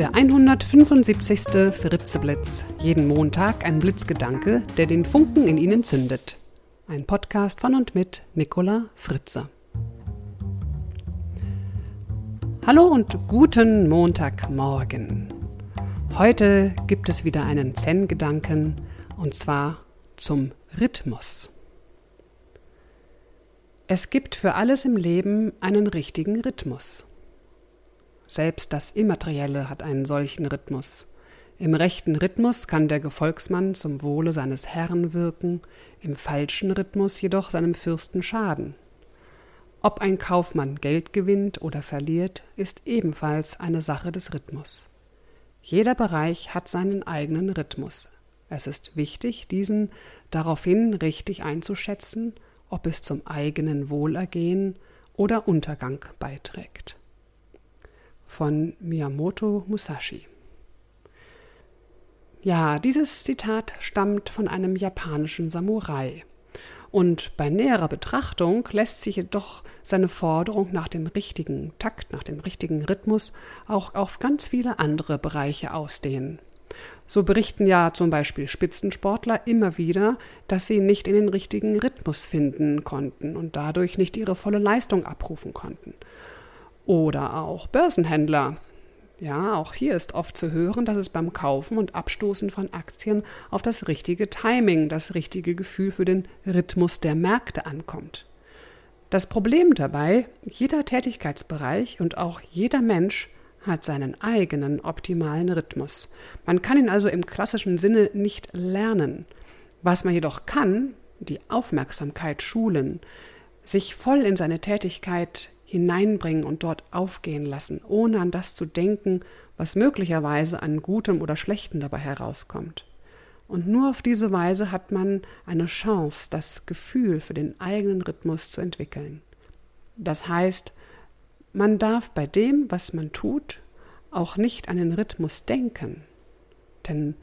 Der 175. Fritzeblitz. Jeden Montag ein Blitzgedanke, der den Funken in Ihnen zündet. Ein Podcast von und mit Nicola Fritze. Hallo und guten Montagmorgen. Heute gibt es wieder einen Zen-Gedanken und zwar zum Rhythmus. Es gibt für alles im Leben einen richtigen Rhythmus. Selbst das Immaterielle hat einen solchen Rhythmus. Im rechten Rhythmus kann der Gefolgsmann zum Wohle seines Herrn wirken, im falschen Rhythmus jedoch seinem Fürsten schaden. Ob ein Kaufmann Geld gewinnt oder verliert, ist ebenfalls eine Sache des Rhythmus. Jeder Bereich hat seinen eigenen Rhythmus. Es ist wichtig, diesen daraufhin richtig einzuschätzen, ob es zum eigenen Wohlergehen oder Untergang beiträgt von Miyamoto Musashi. Ja, dieses Zitat stammt von einem japanischen Samurai. Und bei näherer Betrachtung lässt sich jedoch seine Forderung nach dem richtigen Takt, nach dem richtigen Rhythmus auch auf ganz viele andere Bereiche ausdehnen. So berichten ja zum Beispiel Spitzensportler immer wieder, dass sie nicht in den richtigen Rhythmus finden konnten und dadurch nicht ihre volle Leistung abrufen konnten. Oder auch Börsenhändler. Ja, auch hier ist oft zu hören, dass es beim Kaufen und Abstoßen von Aktien auf das richtige Timing, das richtige Gefühl für den Rhythmus der Märkte ankommt. Das Problem dabei, jeder Tätigkeitsbereich und auch jeder Mensch hat seinen eigenen optimalen Rhythmus. Man kann ihn also im klassischen Sinne nicht lernen. Was man jedoch kann, die Aufmerksamkeit schulen, sich voll in seine Tätigkeit hineinbringen und dort aufgehen lassen, ohne an das zu denken, was möglicherweise an Gutem oder Schlechtem dabei herauskommt. Und nur auf diese Weise hat man eine Chance, das Gefühl für den eigenen Rhythmus zu entwickeln. Das heißt, man darf bei dem, was man tut, auch nicht an den Rhythmus denken. Denn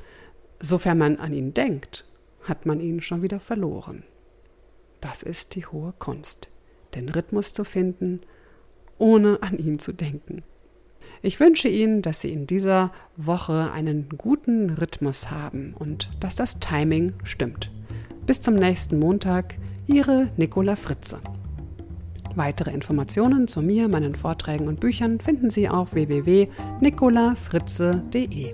sofern man an ihn denkt, hat man ihn schon wieder verloren. Das ist die hohe Kunst, den Rhythmus zu finden, ohne an ihn zu denken. Ich wünsche Ihnen, dass Sie in dieser Woche einen guten Rhythmus haben und dass das Timing stimmt. Bis zum nächsten Montag, Ihre Nicola Fritze. Weitere Informationen zu mir, meinen Vorträgen und Büchern finden Sie auf www.nicolafritze.de.